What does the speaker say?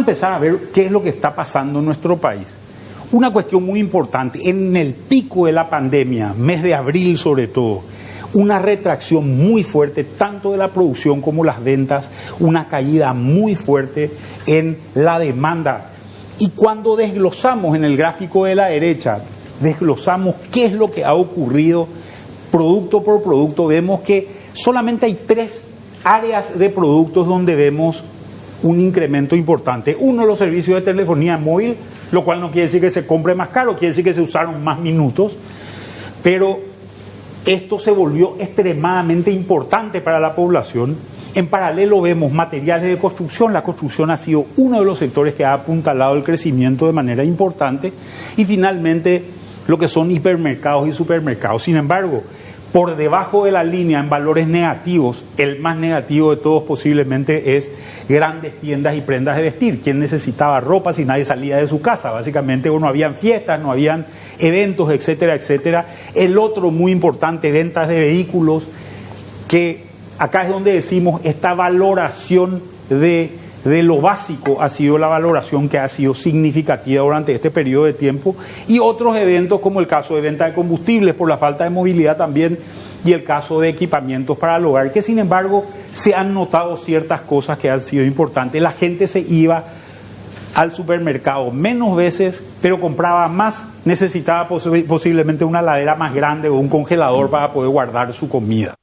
empezar a ver qué es lo que está pasando en nuestro país. Una cuestión muy importante, en el pico de la pandemia, mes de abril sobre todo, una retracción muy fuerte tanto de la producción como las ventas, una caída muy fuerte en la demanda. Y cuando desglosamos en el gráfico de la derecha, desglosamos qué es lo que ha ocurrido producto por producto, vemos que solamente hay tres áreas de productos donde vemos un incremento importante. Uno, los servicios de telefonía móvil, lo cual no quiere decir que se compre más caro, quiere decir que se usaron más minutos, pero esto se volvió extremadamente importante para la población. En paralelo vemos materiales de construcción, la construcción ha sido uno de los sectores que ha apuntalado el crecimiento de manera importante y finalmente lo que son hipermercados y supermercados. Sin embargo, por debajo de la línea en valores negativos, el más negativo de todos posiblemente es grandes tiendas y prendas de vestir. ¿Quién necesitaba ropa si nadie salía de su casa? Básicamente no habían fiestas, no habían eventos, etcétera, etcétera. El otro muy importante, ventas de vehículos, que acá es donde decimos esta valoración de de lo básico ha sido la valoración que ha sido significativa durante este periodo de tiempo y otros eventos como el caso de venta de combustibles por la falta de movilidad también y el caso de equipamientos para el hogar, que sin embargo se han notado ciertas cosas que han sido importantes. La gente se iba al supermercado menos veces, pero compraba más, necesitaba posiblemente una ladera más grande o un congelador para poder guardar su comida.